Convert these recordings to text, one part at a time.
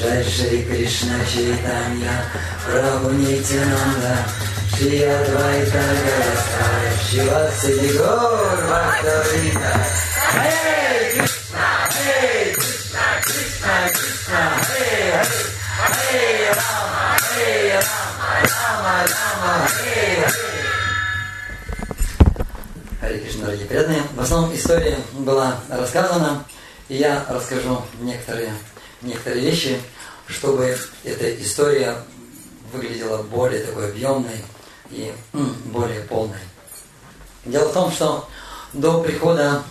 Krishna Chaitanya Prabhu Nityananda Shri Advaita Gadasara Shiva Siddhi Gaur Bhaktavinda Hare Krishna Hare Krishna Krishna Krishna Hare Hare Hare Rama Hare Rama Rama Rama Hare Hare Харе Кришна, дорогие преданные. В основном история была рассказана, и я расскажу некоторые, некоторые вещи, чтобы эта история выглядела более такой объемной и более полной. Дело в том, что до прихода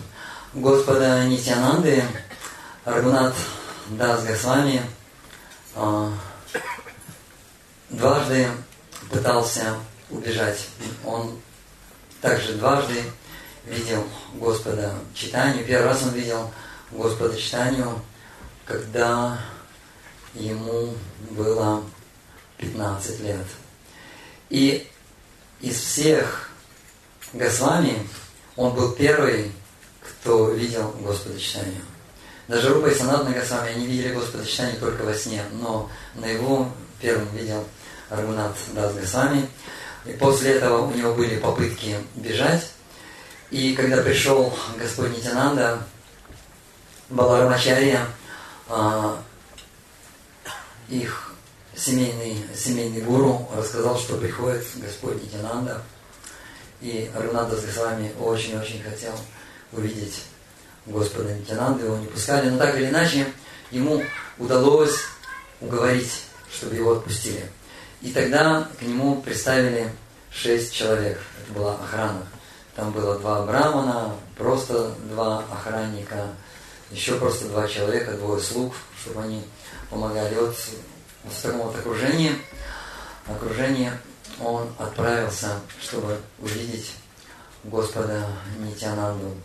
Господа Нитянанды Рагунат Дас Госвами э, дважды пытался убежать. Он также дважды видел Господа читанию. Первый раз он видел Господа читанию, когда ему было 15 лет. И из всех Госвами он был первый, кто видел Господа читанию. Даже Рупа и Санатна Госвами, они видели Господа читанию только во сне, но на его первым видел Аргунат Дас Госвами. И после этого у него были попытки бежать. И когда пришел Господь Нитянанда, Баларамачарья, а, их семейный, семейный гуру рассказал, что приходит Господь Нитянанда. И Рагунанда с Госвами очень-очень хотел увидеть Господа Нитянанду, его не пускали. Но так или иначе, ему удалось уговорить, чтобы его отпустили. И тогда к нему представили шесть человек. Это была охрана. Там было два брамана, просто два охранника, еще просто два человека, двое слуг, чтобы они помогали. Вот в таком вот окружении, окружении он отправился, чтобы увидеть Господа Нитянанду.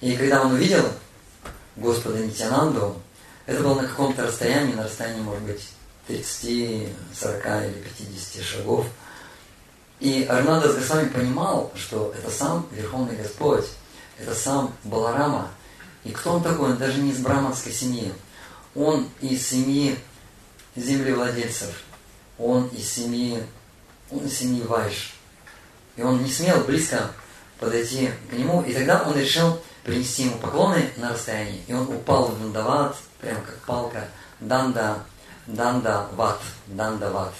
И когда он увидел Господа Нитянанду, это было на каком-то расстоянии, на расстоянии, может быть, 30, 40 или 50 шагов. И Арнадас Госвами понимал, что это сам Верховный Господь, это сам Баларама. И кто он такой? Он даже не из браманской семьи. Он из семьи землевладельцев. Он из семьи, он из семьи Вайш. И он не смел близко подойти к нему. И тогда он решил принести ему поклоны на расстоянии. И он упал в дандават, прям как палка. Данда Дандават. Дандават.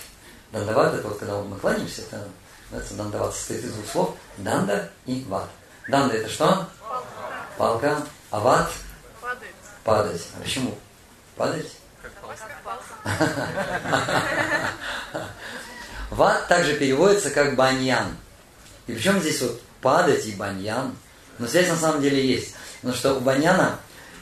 Дандават это вот когда мы кланяемся, это называется дандават, состоит из двух слов. Данда и ват. Данда это что? Палка. А ват? Падать. Падать. А почему? Падать? Ват также переводится как баньян. И причем здесь вот падать и баньян. Но связь на самом деле есть. Потому что у баньяна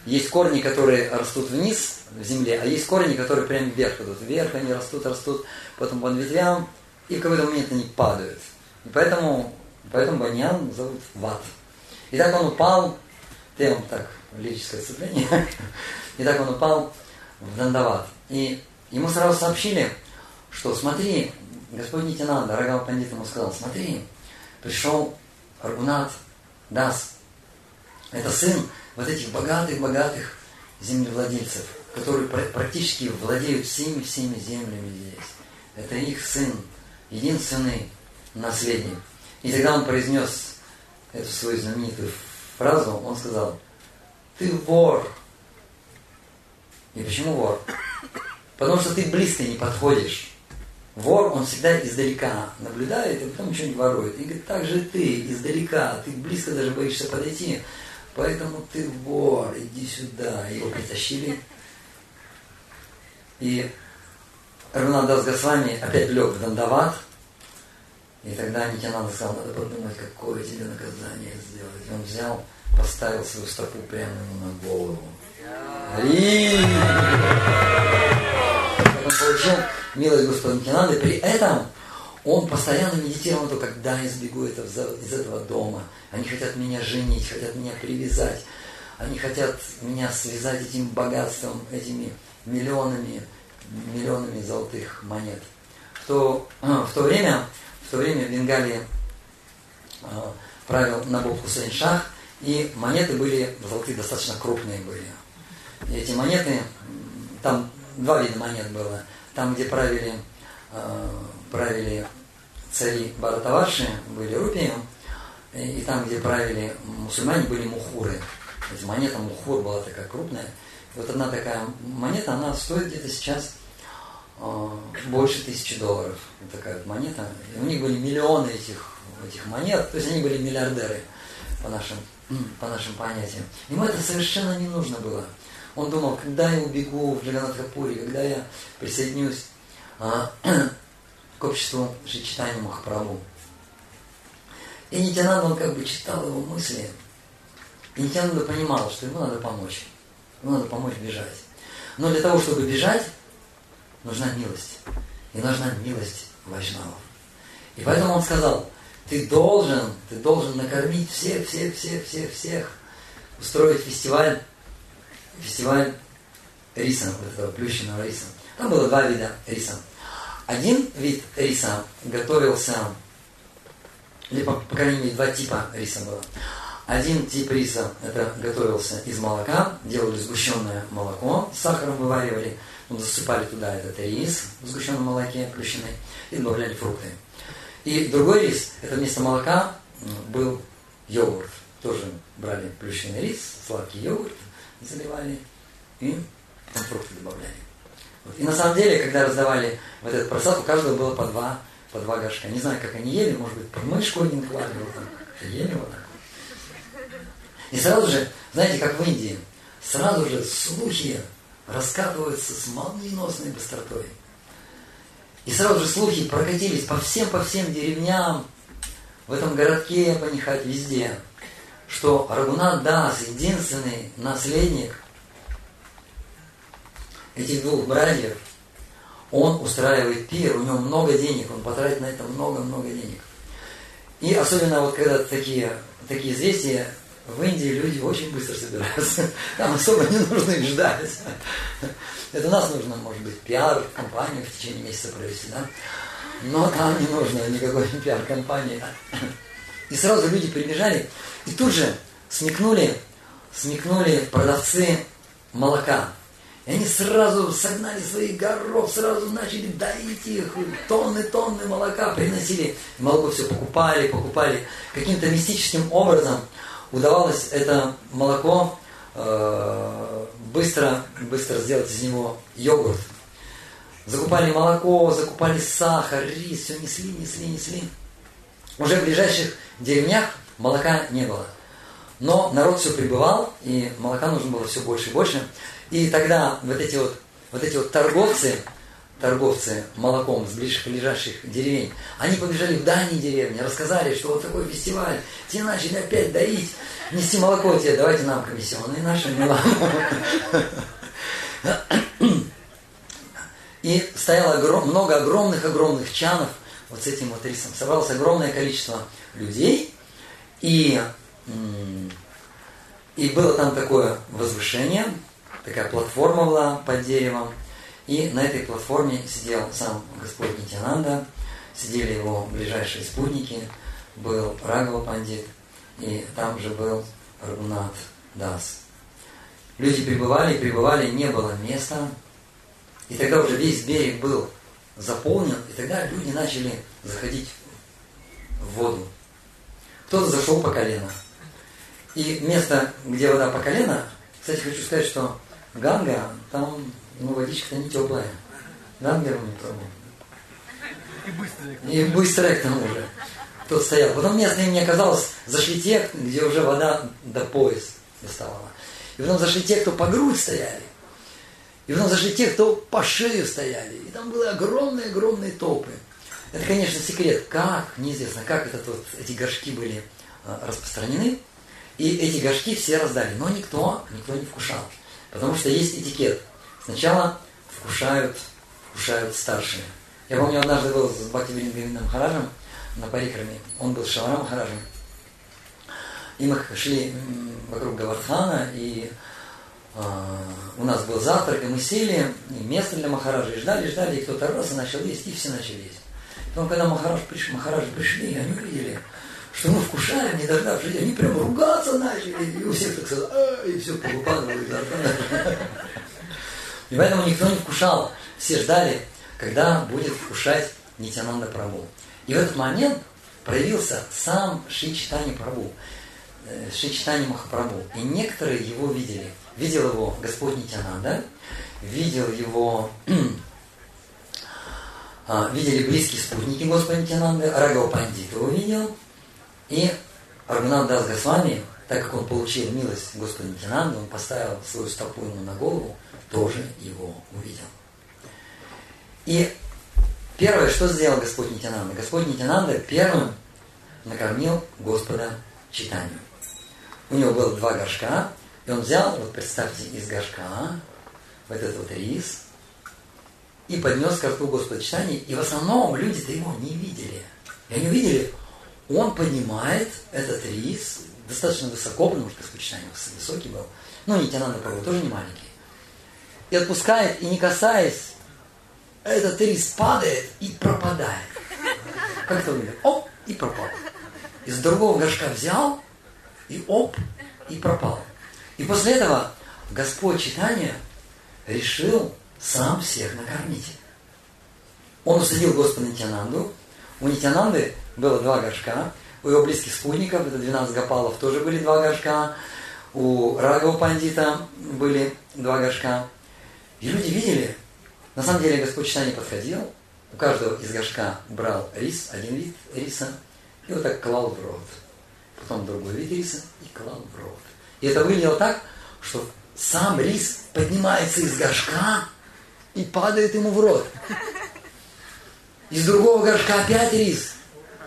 есть корни, которые растут вниз в земле, а есть корни, которые прямо вверх идут. Вверх они растут, растут, потом по ветвям, и в какой-то момент они падают. И поэтому, поэтому баньян зовут Ват. И так он упал, он так, лирическое отступление, и так он упал в Дандават. И ему сразу сообщили, что смотри, Господь Нитянанда, Рагава Пандит ему сказал, смотри, пришел Аргунат Дас, это сын вот этих богатых-богатых землевладельцев, которые практически владеют всеми-всеми землями здесь. Это их сын, единственный наследник. И тогда он произнес эту свою знаменитую фразу, он сказал, ты вор. И почему вор? Потому что ты близко не подходишь. Вор, он всегда издалека наблюдает, и потом что-нибудь ворует. И говорит, так же ты, издалека, ты близко даже боишься подойти. Поэтому ты вор, иди сюда. Его притащили. И Рагунадас Госвами опять лег в Дандават. И тогда Нитянанда сказал, надо подумать, какое тебе наказание сделать. И он взял, поставил свою стопу прямо ему на голову. И он получил милость Господа Нитянанды. При этом он постоянно медитировал, то когда я сбегу из этого дома. Они хотят меня женить, хотят меня привязать. Они хотят меня связать этим богатством, этими миллионами, миллионами золотых монет. В то, в то время, то время в Бенгалии э, правил Набок Хусейн Шах, и монеты были золотые, достаточно крупные были. И эти монеты там два вида монет было. Там, где правили, э, правили цари Баратаваши, были рупии, и там, где правили мусульмане, были мухуры. То есть монета мухур была такая крупная. Вот одна такая монета, она стоит где-то сейчас больше тысячи долларов. Вот такая вот монета. И у них были миллионы этих, этих монет, то есть они были миллиардеры по нашим, по нашим понятиям. Ему это совершенно не нужно было. Он думал, когда я убегу в Джаганатхапуре, когда я присоединюсь а, к обществу Шичитани Махапрабху. И Нитянанда, он как бы читал его мысли. И Нитянанда понимал, что ему надо помочь. Ему надо помочь бежать. Но для того, чтобы бежать, нужна милость. И нужна милость Вайшнавов. И поэтому он сказал, ты должен, ты должен накормить всех, всех, всех, всех, всех, устроить фестиваль фестиваль риса, вот этого плющенного риса. Там было два вида риса. Один вид риса готовился, или по, по крайней мере два типа риса было. Один тип риса это готовился из молока, делали сгущенное молоко, с сахаром вываривали, ну, засыпали туда этот рис в сгущенном молоке плющенный и добавляли фрукты. И другой рис, это вместо молока был йогурт. Тоже брали плющенный рис, сладкий йогурт, заливали и фрукты добавляли. Вот. И на самом деле, когда раздавали вот этот просад, у каждого было по два, по два горшка. Не знаю, как они ели, может быть, мышку один клали, вот там, ели вот так. И сразу же, знаете, как в Индии, сразу же слухи раскатываются с молниеносной быстротой. И сразу же слухи прокатились по всем, по всем деревням, в этом городке, Панихать, везде что Рагунат Дас, единственный наследник этих двух братьев, он устраивает пир, у него много денег, он потратит на это много-много денег. И особенно вот когда такие, такие известия, в Индии люди очень быстро собираются. Там особо не нужно их ждать. Это нас нужно, может быть, пиар, компанию в течение месяца провести, да? Но там не нужно никакой пиар-компании. И сразу люди прибежали, и тут же смекнули, смекнули продавцы молока. И они сразу согнали своих горов, сразу начали доить их, тонны, тонны молока приносили. Молоко все покупали, покупали. Каким-то мистическим образом удавалось это молоко э, быстро, быстро сделать из него йогурт. Закупали молоко, закупали сахар, рис, все несли, несли, несли. Уже в ближайших деревнях молока не было. Но народ все прибывал, и молока нужно было все больше и больше. И тогда вот эти вот, вот эти вот торговцы, торговцы молоком с ближайших деревень, они побежали в дальние деревни, рассказали, что вот такой фестиваль, те начали опять доить, нести молоко тебе, давайте нам комиссионные наши, не. И стояло много огромных-огромных чанов вот с этим вот рисом. Собралось огромное количество людей, и, и было там такое возвышение, такая платформа была под деревом, и на этой платформе сидел сам Господь Нитянанда, сидели его ближайшие спутники, был Рагава Пандит, и там же был Рагунат Дас. Люди прибывали, прибывали, не было места, и тогда уже весь берег был заполнен, и тогда люди начали заходить в воду. Кто-то зашел по колено. И место, где вода по колено, кстати, хочу сказать, что Ганга, там ну, водичка-то не теплая. Ганга не пробовал. И быстрая. И быстрая к тому же. Кто стоял. Потом местные, мне казалось, зашли те, где уже вода до пояс доставала. И потом зашли те, кто по грудь стояли. И потом зашли те, кто по шею стояли. И там были огромные-огромные толпы. Это, конечно, секрет. Как, неизвестно, как это вот, эти горшки были а, распространены. И эти горшки все раздали. Но никто, никто не вкушал. Потому что есть этикет. Сначала вкушают, вкушают старшие. Я помню, однажды был с Бхактивириндом Хараджем на Парикраме. Он был Шаварам Махараджем. И мы шли вокруг Гавардхана, и а, у нас был завтрак, и мы сели, и место для Махараджа, и ждали, ждали, и кто-то раз и начал есть, и все начали есть. Потом, когда Махарадж приш, Махараджи пришли, они увидели, что мы вкушаем, не дождавшись, они прям ругаться начали, и у всех так сказать, и все повыпадало изо рта. И поэтому никто не вкушал. Все ждали, когда будет вкушать Нитянанда Прабу. И в этот момент проявился сам Шри Читани Прабу, э, Шри Читани Махапрабху. И некоторые его видели. Видел его Господь Нитянанда, видел его а, видели близкие спутники Господа Нитянанды, Рагава Пандит его видел, и Аргунат Дас Госвами, так как он получил милость Господа Нитянанды, он поставил свою стопу ему на голову, тоже его увидел. И первое, что сделал Господь Нитянанда? Господь Нитянанда первым накормил Господа читанию. У него было два горшка, и он взял, вот представьте, из горшка вот этот вот рис, и поднес ко рту Господа читания, и в основном люди-то его не видели. И они увидели, он поднимает этот рис достаточно высоко, потому что читания высокий был, ну, Нитянанда Прабhu тоже не маленький, и отпускает, и не касаясь, этот рис падает и пропадает. Как это выглядит? Оп, и пропал. Из другого горшка взял, и оп, и пропал. И после этого Господь читания решил сам всех накормить. Он усадил Господа Нитянанду. У Нитянанды было два горшка. У его близких спутников, это 12 гопалов, тоже были два горшка. У Рагова Пандита были два горшка. И люди видели, на самом деле Господь читание подходил, у каждого из горшка брал рис, один вид риса, и вот так клал в рот. Потом другой вид риса и клал в рот. И это выглядело так, что сам рис поднимается из горшка и падает ему в рот. Из другого горшка опять рис.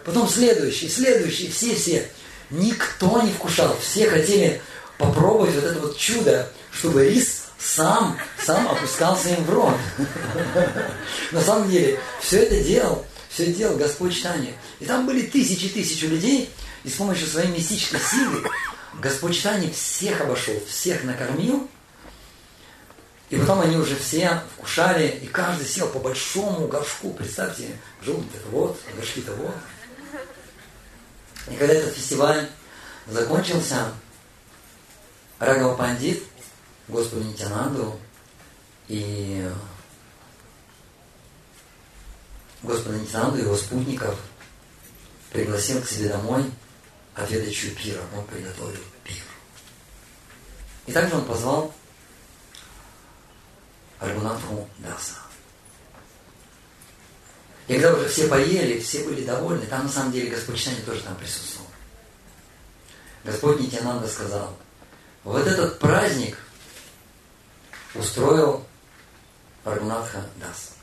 Потом следующий, следующий, все-все. Никто не вкушал. Все хотели попробовать вот это вот чудо, чтобы рис сам, сам опускался им в рот. На самом деле, все это делал, все это делал Господь Читания. И там были тысячи тысячи людей, и с помощью своей мистической силы Господь Читания всех обошел, всех накормил, и потом они уже все вкушали, и каждый сел по большому горшку. Представьте, желудок вот, горшки-то вот. И когда этот фестиваль закончился, Рагава Пандит – Господу Нитянанду и Господа Нитянанду и его спутников пригласил к себе домой отведать пира. Он приготовил пир. И также он позвал Аргунатху Даса. И когда уже все поели, все были довольны, там на самом деле Господь Читание тоже там присутствовал. Господь Нитянанда сказал, вот этот праздник устроил Аргунатха Дас.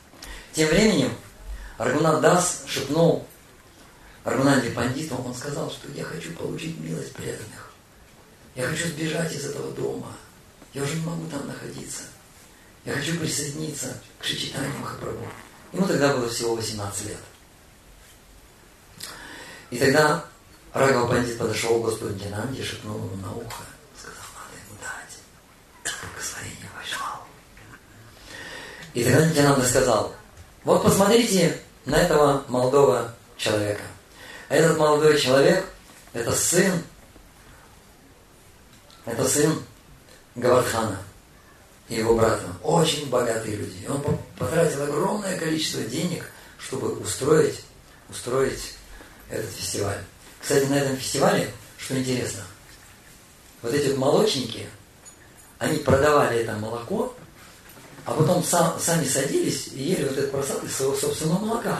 Тем временем Аргунат Дас шепнул Аргунанде Пандиту, он сказал, что я хочу получить милость преданных. Я хочу сбежать из этого дома. Я уже не могу там находиться. Я хочу присоединиться к Шичитанию Махапрабху. Ему тогда было всего 18 лет. И тогда Рагава Пандит подошел к Господу Динанде и шепнул ему на ухо. И тогда Нитянанда сказал, вот посмотрите на этого молодого человека. Этот молодой человек – это сын, это сын Гавардхана и его брата. Очень богатые люди. И он потратил огромное количество денег, чтобы устроить, устроить этот фестиваль. Кстати, на этом фестивале, что интересно, вот эти вот молочники, они продавали это молоко а потом сам, сами садились и ели вот этот просад из своего собственного молока.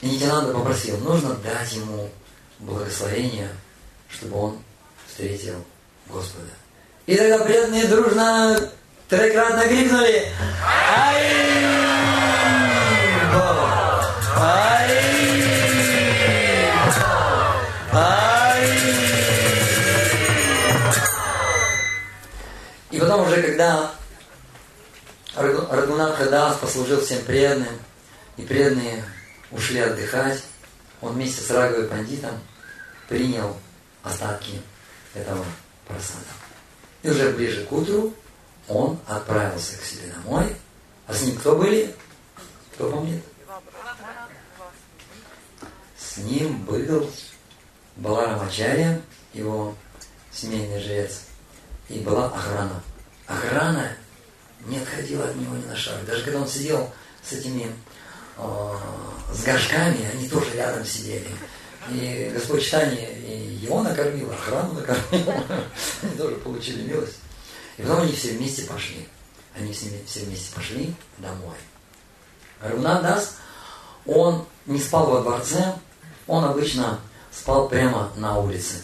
И Нитянанда попросил, нужно дать ему благословение, чтобы он встретил Господа. И тогда преданные дружно трекратно крикнули «Ай!» И потом уже, когда Рагунат Хадас послужил всем преданным, и преданные ушли отдыхать, он вместе с Раговой Пандитом принял остатки этого просада. И уже ближе к утру он отправился к себе домой. А с ним кто были? Кто помнит? С ним был Баларамачарья, его семейный жрец, и была охрана. Охрана не отходила от него ни на шаг. Даже когда он сидел с этими э, с горшками, они тоже рядом сидели. И Господь читание и его накормил, охрану накормил. Они тоже получили милость. И потом они все вместе пошли. Они все вместе пошли домой. Равнан Дас, он не спал во дворце, он обычно спал прямо на улице.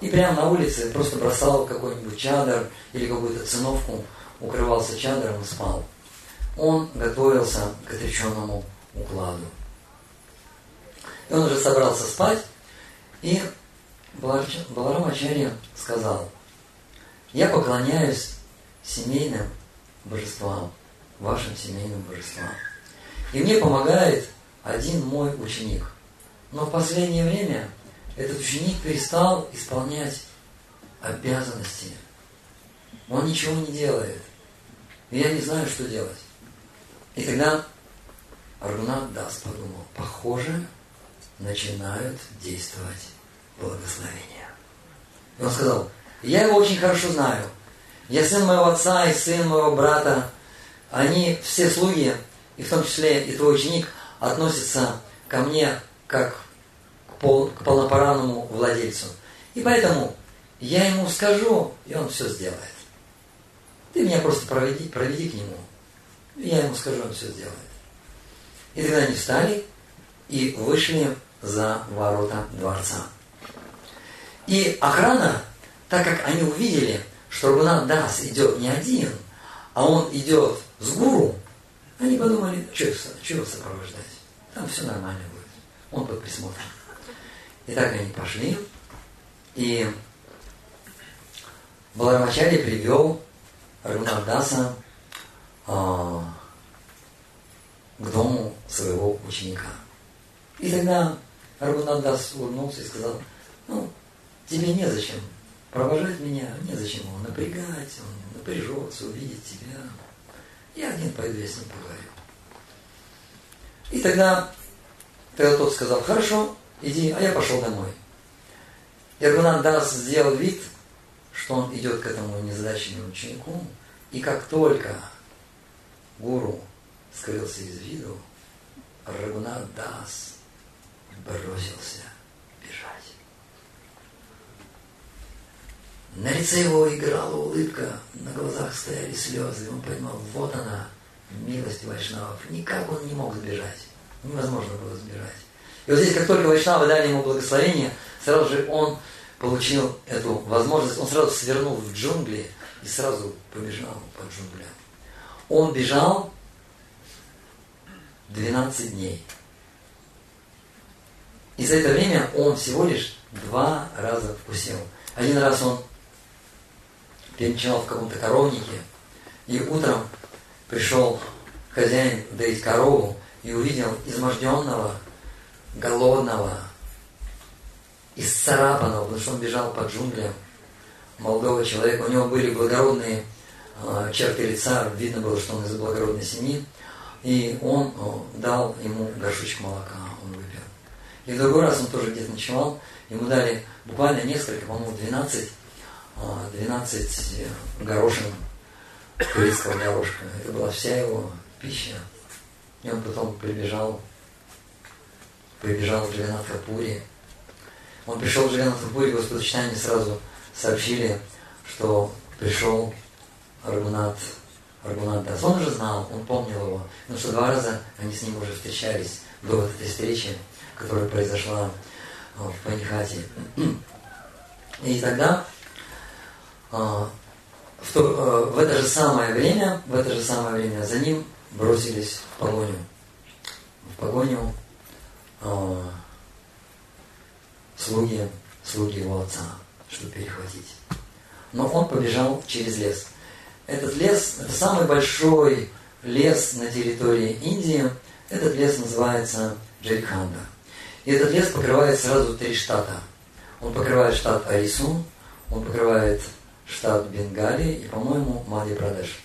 И прямо на улице просто бросал какой-нибудь чадр или какую-то циновку, укрывался чадром и спал. Он готовился к отреченному укладу. И он уже собрался спать, и Баларамачарья сказал, я поклоняюсь семейным божествам, вашим семейным божествам. И мне помогает один мой ученик. Но в последнее время этот ученик перестал исполнять обязанности. Он ничего не делает. И я не знаю, что делать. И тогда Аргунат Дас подумал, похоже, начинают действовать благословения. И он сказал, я его очень хорошо знаю. Я сын моего отца и сын моего брата. Они все слуги, и в том числе и твой ученик, относятся ко мне как к, пол, к полноправному владельцу. И поэтому я ему скажу, и он все сделает. Ты меня просто проведи, проведи к нему. Я ему скажу, он все сделает. И тогда они встали и вышли за ворота дворца. И охрана, так как они увидели, что Рагунат Дас идет не один, а он идет с гуру, они подумали, что его сопровождать? Там все нормально будет. Он под присмотром. И так они пошли, и Баларамачари привел Рагунат а, к дому своего ученика. И тогда Рагунат улыбнулся и сказал, ну, тебе незачем провожать меня, незачем его напрягать, он напряжется, увидит тебя. Я один пойду, я с ним поговорю. И тогда, тогда тот сказал, хорошо, иди, а я пошел домой. И Рагунат Дас сделал вид, что он идет к этому незадаченному ученику, и как только гуру скрылся из виду, Рагунат Дас бросился бежать. На лице его играла улыбка, на глазах стояли слезы, он понимал, вот она, милость Вайшнавов. Никак он не мог сбежать. Невозможно было сбежать. И вот здесь, как только Вайшнавы дали ему благословение, сразу же он получил эту возможность, он сразу свернул в джунгли и сразу побежал по джунглям. Он бежал 12 дней. И за это время он всего лишь два раза вкусил. Один раз он переночевал в каком-то коровнике, и утром пришел хозяин доить корову и увидел изможденного, голодного, исцарапанного, потому что он бежал по джунглям молодого человека. У него были благородные э, черты лица, видно было, что он из благородной семьи. И он э, дал ему горшочек молока. И в другой раз он тоже где-то ночевал, ему дали буквально несколько, по-моему, 12, 12 э, горошин турецкого горошка. Это была вся его пища. И он потом прибежал, прибежал в Джаганатхапури. Он пришел в Джаганатхапури, Господочитание сразу сообщили, что пришел Рагунат, Рагунат Дас. Он уже знал, он помнил его, потому что два раза они с ним уже встречались до вот этой встречи, которая произошла в Панихате. И тогда а, в, то, э, в это же самое время, в это же самое время за ним бросились в погоню. В погоню э, слуги, слуги его отца, чтобы перехватить. Но он побежал через лес. Этот лес, это самый большой лес на территории Индии. Этот лес называется Джейханда. И этот лес покрывает сразу три штата. Он покрывает штат Арисун, он покрывает штат Бенгалии и, по-моему, Мадья-Прадеш.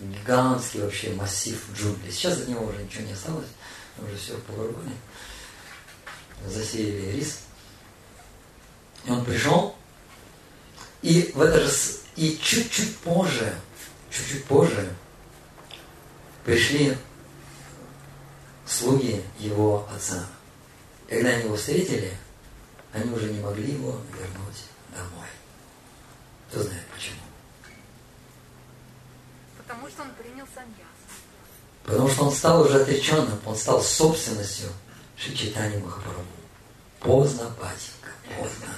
Гигантский вообще массив джунглей. Сейчас от него уже ничего не осталось, уже все повырубали. Засеяли рис. И он пришел, и в это же, И чуть-чуть позже, чуть-чуть позже пришли слуги его отца. Когда они его встретили, они уже не могли его вернуть домой. Кто знает почему? Потому что он принял саньяс. Потому что он стал уже отреченным, он стал собственностью Шичитани Махапрабху. Поздно, батенька, поздно.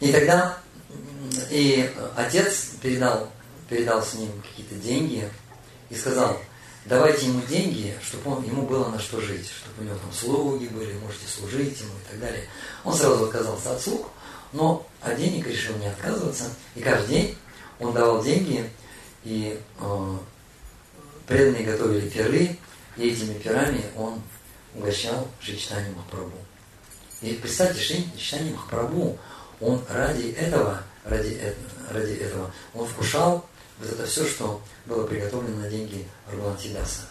И тогда и отец передал, передал с ним какие-то деньги и сказал, давайте ему деньги, чтобы он, ему было на что жить, чтобы у него там слуги были, можете служить ему и так далее. Он сразу отказался от слуг, но от денег решил не отказываться. И каждый день он давал деньги, и э, преданные готовили пиры, и этими пирами он угощал Шичтани Махапрабху. И представьте, Шичтани Махапрабху, он ради этого, ради, ради этого, он вкушал вот это все, что было приготовлено на деньги Рагунатидаса.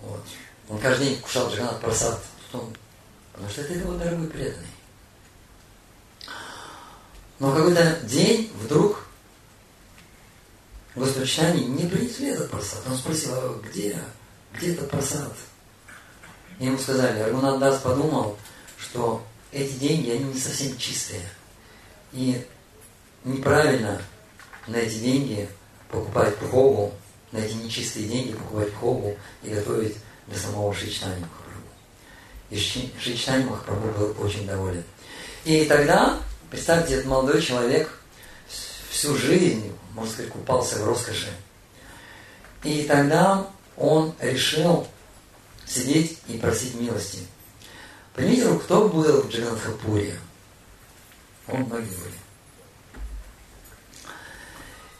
Вот. Он каждый день кушал Джаганат Прасад, он, потому что это его дорогой преданный. Но какой-то день вдруг Господь Читани не принесли этот просад. Он спросил, а где, где этот просад? И ему сказали, Рагунат Дас подумал, что эти деньги, они не совсем чистые. И неправильно на эти деньги покупать пхогу, на эти нечистые деньги покупать пхогу и готовить для самого Шичтани Махапрабху. И Шичтани Махапрабху был очень доволен. И тогда, представьте, этот молодой человек всю жизнь, можно сказать, купался в роскоши. И тогда он решил сидеть и просить милости. Понимаете, кто был в Джаганатхапуре? Он многие были.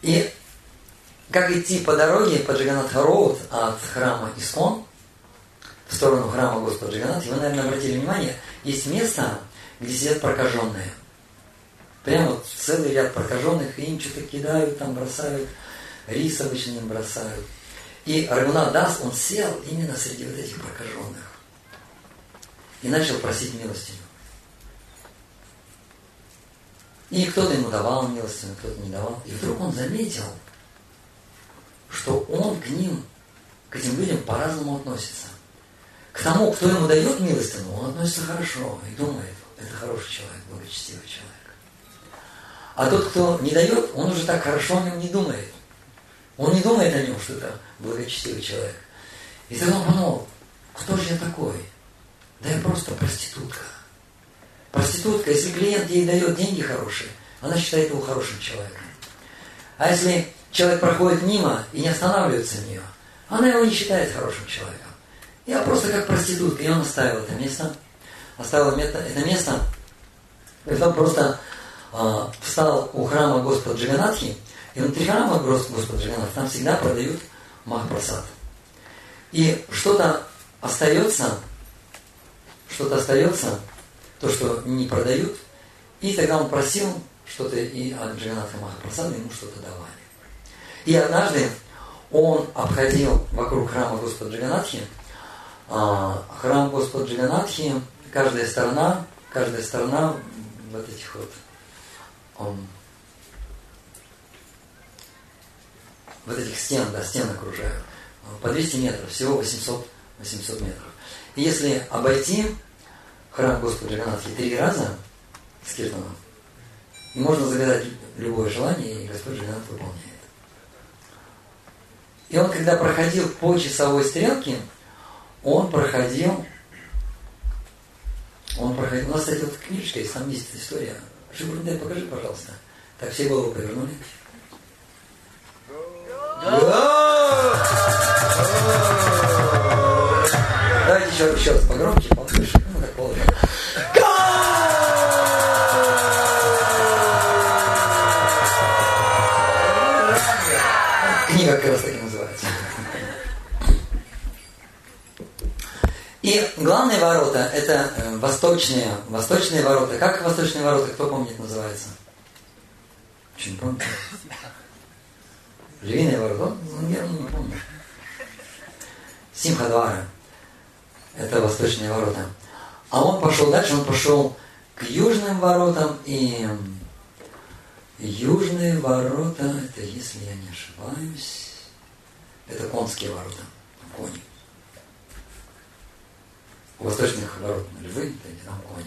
И как идти по дороге по Джаганатха-Роуд от храма Искон в сторону храма Господа Джаганатха, вы, наверное, обратили внимание, есть место, где сидят прокаженные. Прямо вот целый ряд прокаженных, и им что-то кидают, там бросают, рис обычно им бросают. И Рагунат Дас, он сел именно среди вот этих прокаженных и начал просить милостыню. И кто-то ему давал милостыню, кто-то не давал. И вдруг он заметил, что он к ним, к этим людям по-разному относится. К тому, кто ему дает милостину, он относится хорошо и думает, это хороший человек, благочестивый человек. А тот, кто не дает, он уже так хорошо о нем не думает. Он не думает о нем, что это благочестивый человек. И тогда он подумал, кто же я такой? Да я просто проститутка. Проститутка, если клиент ей дает деньги хорошие, она считает его хорошим человеком. А если человек проходит мимо и не останавливается на нее, она его не считает хорошим человеком. Я просто как проститутка, и он оставил это место, оставил это место, когда он просто э, встал у храма Господа Джиганатхи, и внутри храма Господа Джиганатхи там всегда продают Махапрасад. И что-то остается, что-то остается, то, что не продают, и тогда он просил что-то, и от Джиганатха Махапрасада ему что-то давали. И однажды он обходил вокруг храма Господа Джиганатхи, а, храм Господа Джиганатхи, каждая сторона, каждая сторона вот этих вот он, вот этих стен, да, стен окружают. По 200 метров, всего 800, 800 метров. И если обойти храм Господа Джаганатхи три раза с киртаном, можно загадать любое желание, и Господь Джаганат выполняет. И он, когда проходил по часовой стрелке, он проходил, он проходил, у нас, кстати, вот книжечка есть, там есть история Шибурдай, покажи, пожалуйста. Так, все голову повернули. Давайте еще, еще раз погромче, повыше. Ну, так положено. И главные ворота – это э, восточные, восточные ворота. Как восточные ворота, кто помнит, называется? Не помните? Львиные ворота? Ну, я не помню. Симхадвара. Это восточные ворота. А он пошел дальше, он пошел к южным воротам и южные ворота, это, если я не ошибаюсь, это конские ворота, кони. У восточных ворот львы, там кони.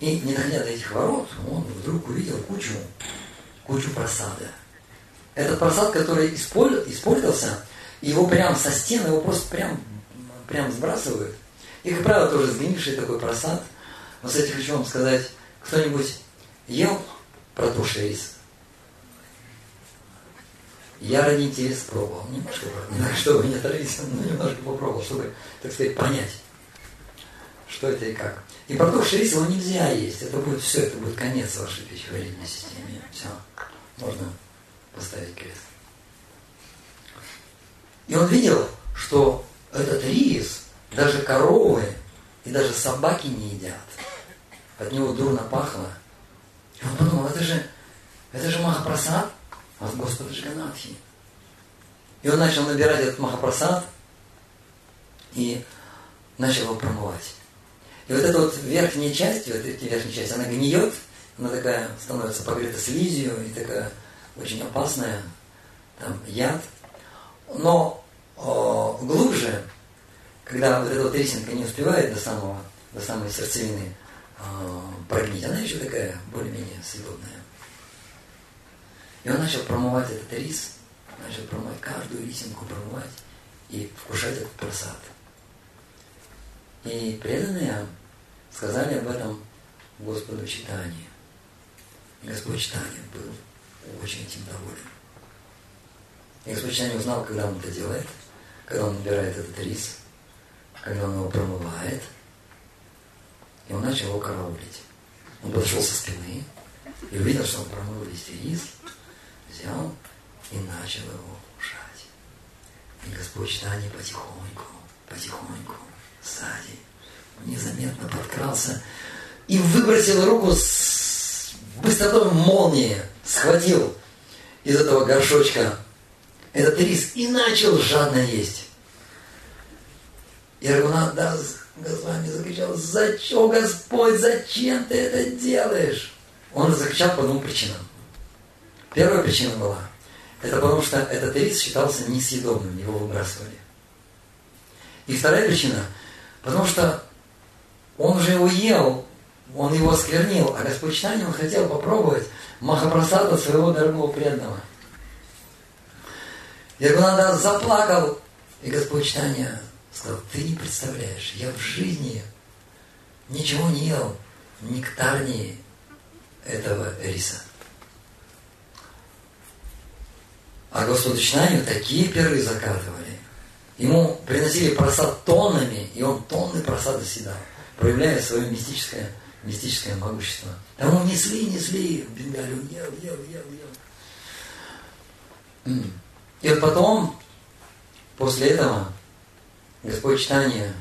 И не доходя до этих ворот, он вдруг увидел кучу, кучу просада. Этот просад, который использовался, его прям со стены, его просто прям, прям сбрасывают. И, как правило, тоже сгнивший такой просад. Но, кстати, хочу вам сказать, кто-нибудь ел протухший рис? Я ради интереса пробовал. Немножко, не так, чтобы не отравиться, но немножко попробовал, чтобы, так сказать, понять, что это и как. И рис его нельзя есть. Это будет все, это будет конец вашей пищеварительной системе. Все. Можно поставить крест. И он видел, что этот рис даже коровы и даже собаки не едят. От него дурно пахло. И он подумал, это же, это же Махапрасад от Господа Джиганатхи. И он начал набирать этот Махапрасад и начал его промывать. И вот эта вот верхняя часть, вот эта верхняя часть, она гниет, она такая становится покрыта слизью и такая очень опасная, там яд. Но о, глубже, когда вот эта вот рисинка не успевает до самого, до самой сердцевины э, прогнить, она еще такая более-менее съедобная. И он начал промывать этот рис, начал промывать каждую рисинку, промывать и вкушать этот просад. И преданные сказали об этом Господу читании. Господь читание был очень этим доволен. И Господь читание узнал, когда он это делает, когда он набирает этот рис, когда он его промывает, и он начал его караулить. Он подошел со спины и увидел, что он промыл весь рис, взял и начал его кушать. И Господь читание потихоньку, потихоньку сзади незаметно подкрался и выбросил руку с быстротой молнии, схватил из этого горшочка этот рис и начал жадно есть. И Рагунатдас Госвами закричал, зачем, Господь, зачем ты это делаешь? Он закричал по двум причинам. Первая причина была, это потому что этот рис считался несъедобным, его выбрасывали. И вторая причина, потому что он уже его ел, он его осквернил, а Господь Читание он хотел попробовать Махапрасада своего дорогого преданного. И Рагунанда заплакал, и Господь Читание сказал, ты не представляешь, я в жизни ничего не ел, нектарнее этого риса. А Господу Читанию такие перы закатывали. Ему приносили просад тоннами, и он тонны просада съедал проявляя свое мистическое, мистическое могущество. Тому несли, несли в Бенгалию, ел, ел, ел, ел. И вот потом, после этого, Господь Читания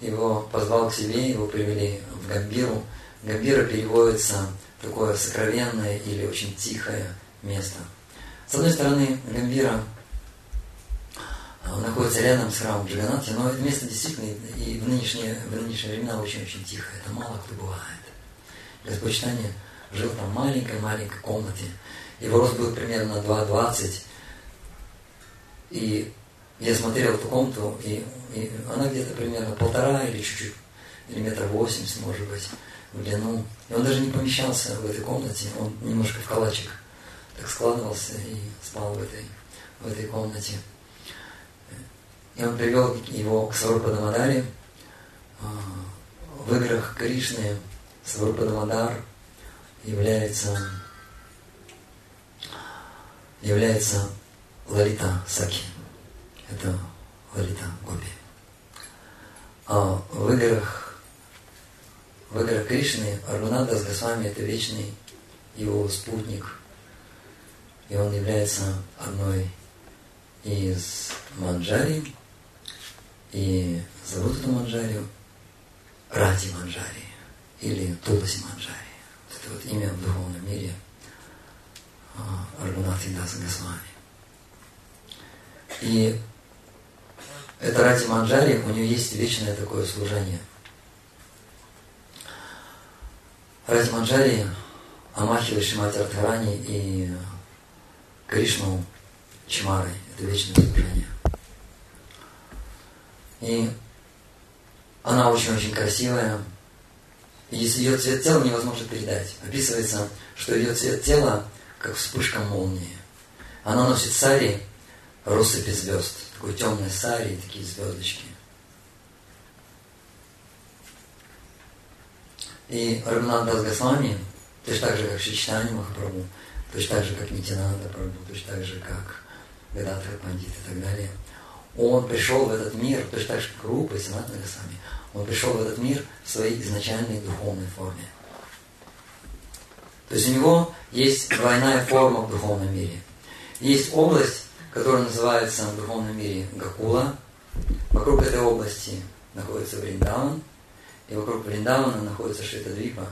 его позвал к себе, его привели в Гамбиру. Гамбира переводится такое сокровенное или очень тихое место. С одной стороны, Гамбира он находится рядом с храмом Джаганатхи, но это место действительно и в нынешние, в нынешние времена очень-очень тихо. Это мало кто бывает. Господь Читания жил там в маленькой-маленькой комнате. Его рост был примерно 2,20. И я смотрел эту комнату, и, и она где-то примерно полтора или чуть-чуть, или метр восемьдесят, может быть, в длину. И он даже не помещался в этой комнате, он немножко в калачик так складывался и спал в этой, в этой комнате. И он привел его к Сварупадамадаре. А, в играх Кришны Сварупадамадар является, является Лалита Саки. Это Лалита Гопи. А в играх, в играх Кришны Аргунада с Госвами это вечный его спутник. И он является одной из манджари, и зовут эту манджарию Ради Манджари или Туласи Манджари. Это вот имя в духовном мире а, Аргунати Даса Госвами. И это Ради Манджари, у нее есть вечное такое служение. Ради Манджари, омахивает Шимати Радхарани и Кришну Чмарой. Это вечное служение. И она очень-очень красивая. И ее цвет тела невозможно передать. Описывается, что ее цвет тела как вспышка молнии. Она носит сари россыпи звезд. Такой темный сари такие звездочки. И Рагунат Госвами, точно так же, как Шичтани Махапрабху, точно так же, как Нитинанда Прабху, точно так же, как Ведатра Пандит и так далее, он пришел в этот мир, точно так же, как Рупа и Санатна Госвами, он пришел в этот мир в своей изначальной духовной форме. То есть у него есть двойная форма в духовном мире. Есть область, которая называется в духовном мире Гакула. Вокруг этой области находится Вриндаван, и вокруг Вриндавана находится Шитадвипа,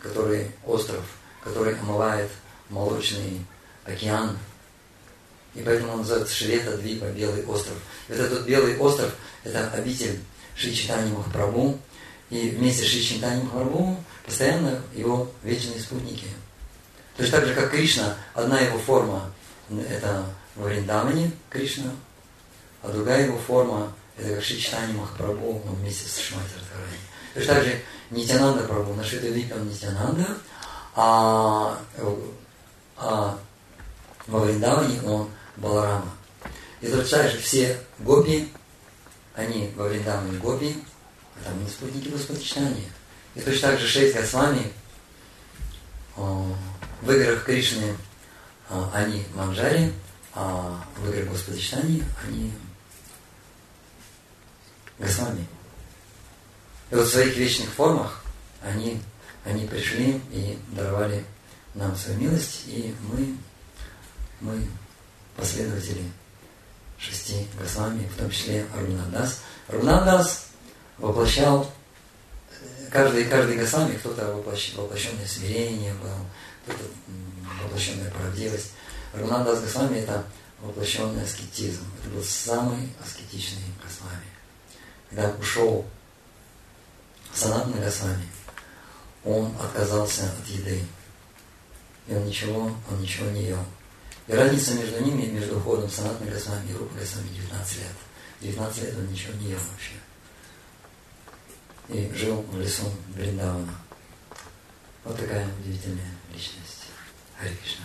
который остров, который омывает молочный океан. И поэтому он называется Швета Двипа, Белый остров. Это тот Белый остров, это обитель Шри Читани Махапрабху. И вместе с Шри Читани Махапрабху постоянно его вечные спутники. То есть так же, как Кришна, одна его форма – это в Вриндамане Кришна, а другая его форма – это как Шри Читани Махапрабху ну, вместе с Шмати Радхарани. То есть также Нитянанда Прабху, Нашита Випам Нитянанда, а, а во Вриндаване он Баларама. И точно же все гопи, они во Вриндаване гопи, а там не спутники Господа читания. И точно так же шесть Госвами а, в играх Кришны а, они манжари, а в играх Господа читания они Госвами. И вот в своих вечных формах они, они пришли и даровали нам свою милость, и мы, мы последователи шести Госвами, в том числе Арунадас. Арунадас воплощал каждый, каждый Госвами, кто-то воплощ, воплощенное смирение был, кто-то воплощенная правдивость. Арунадас Госвами это воплощенный аскетизм. Это был самый аскетичный Госвами. Когда ушел Санатна Госвами, он отказался от еды. И он ничего, он ничего не ел. И разница между ними, между уходом Санатна Госвами и Рупа Госвами 19 лет. 19 лет он ничего не ел вообще. И жил в лесу Бриндавана. Вот такая удивительная личность. Хари Кришна.